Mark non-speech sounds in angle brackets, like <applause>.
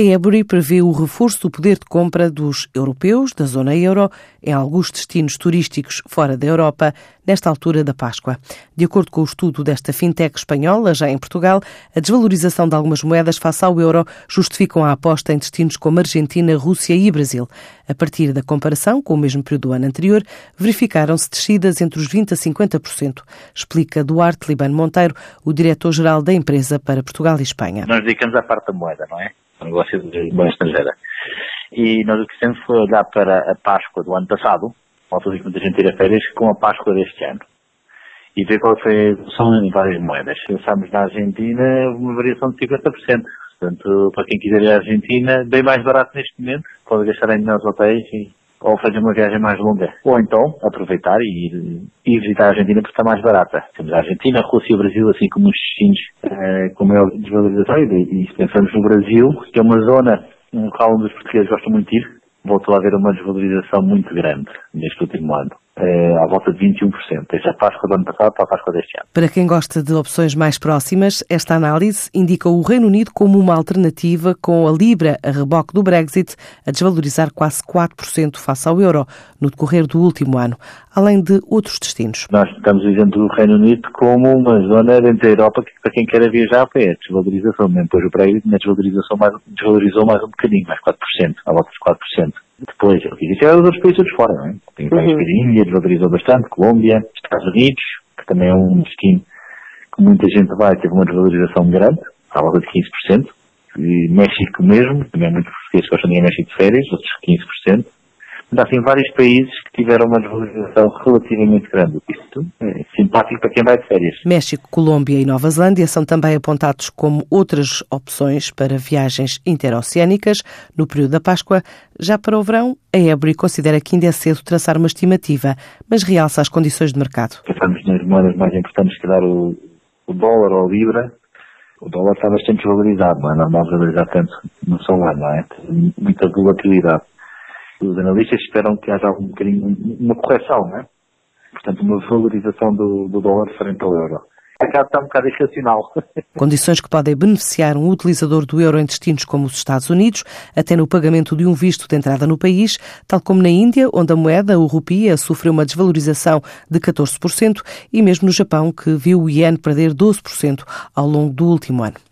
A Ebury prevê o reforço do poder de compra dos europeus da zona euro em alguns destinos turísticos fora da Europa nesta altura da Páscoa. De acordo com o estudo desta fintech espanhola, já em Portugal, a desvalorização de algumas moedas face ao euro justificam a aposta em destinos como Argentina, Rússia e Brasil. A partir da comparação com o mesmo período do ano anterior, verificaram-se descidas entre os 20% a 50%, explica Duarte Libano Monteiro, o diretor-geral da empresa para Portugal e Espanha. Nós dedicamos à parte da moeda, não é? O negócio de moeda estrangeira. E nós o que fizemos foi olhar para a Páscoa do ano passado, altura que muita gente tira férias, com a Páscoa deste ano. E ver qual foi a evolução em várias moedas. Pensámos na Argentina uma variação de 50%. Portanto, para quem quiser ir à Argentina, bem mais barato neste momento, pode gastar em melhores hotéis e, ou fazer uma viagem mais longa. Ou então, aproveitar e ir, ir visitar a Argentina porque está mais barata. Temos a Argentina, a Rússia e o Brasil, assim como os destinos uh, com maior desvalorização. E, e se pensamos no Brasil, que é uma zona um local onde os portugueses gostam muito de ir, voltou a haver uma desvalorização muito grande neste último ano é, à volta de 21%, desde a Páscoa do ano passado para a Páscoa deste ano. Para quem gosta de opções mais próximas, esta análise indica o Reino Unido como uma alternativa com a Libra a reboque do Brexit a desvalorizar quase 4% face ao euro no decorrer do último ano, além de outros destinos. Nós estamos dizendo o Reino Unido como uma zona dentro da Europa que para quem quer viajar foi a desvalorização, mesmo depois o Brexit, a desvalorização mais, desvalorizou mais um bocadinho, mais 4%, à volta de 4%. Depois, eu quis é os outros países de fora, não é? Tem países uhum. que a Índia desvalorizou bastante, Colômbia, Estados Unidos, que também é um destino que muita gente vai, teve uma desvalorização grande, à volta de 15%. E México mesmo, também muitos portugueses gostam de ir a México de férias, outros 15%. Mas há assim vários países que tiveram uma desvalorização relativamente grande. Isto é simpático para quem vai de férias. México, Colômbia e Nova Zelândia são também apontados como outras opções para viagens interoceânicas no período da Páscoa. Já para o verão, a Ebury considera que ainda é cedo traçar uma estimativa, mas realça as condições de mercado. Pensamos nas moedas mais importantes que dar o, o dólar ou a libra, o dólar está bastante desvalorizado, não é normal desvalorizar tanto no ano, não é? Tem muita volatilidade os analistas esperam que haja um bocadinho, uma correção, não é? Portanto, uma valorização do, do dólar frente ao euro. O mercado está um bocado irracional. <laughs> Condições que podem beneficiar um utilizador do euro em destinos como os Estados Unidos, até no pagamento de um visto de entrada no país, tal como na Índia, onde a moeda, o rupia, sofreu uma desvalorização de 14%, e mesmo no Japão, que viu o iene perder 12% ao longo do último ano.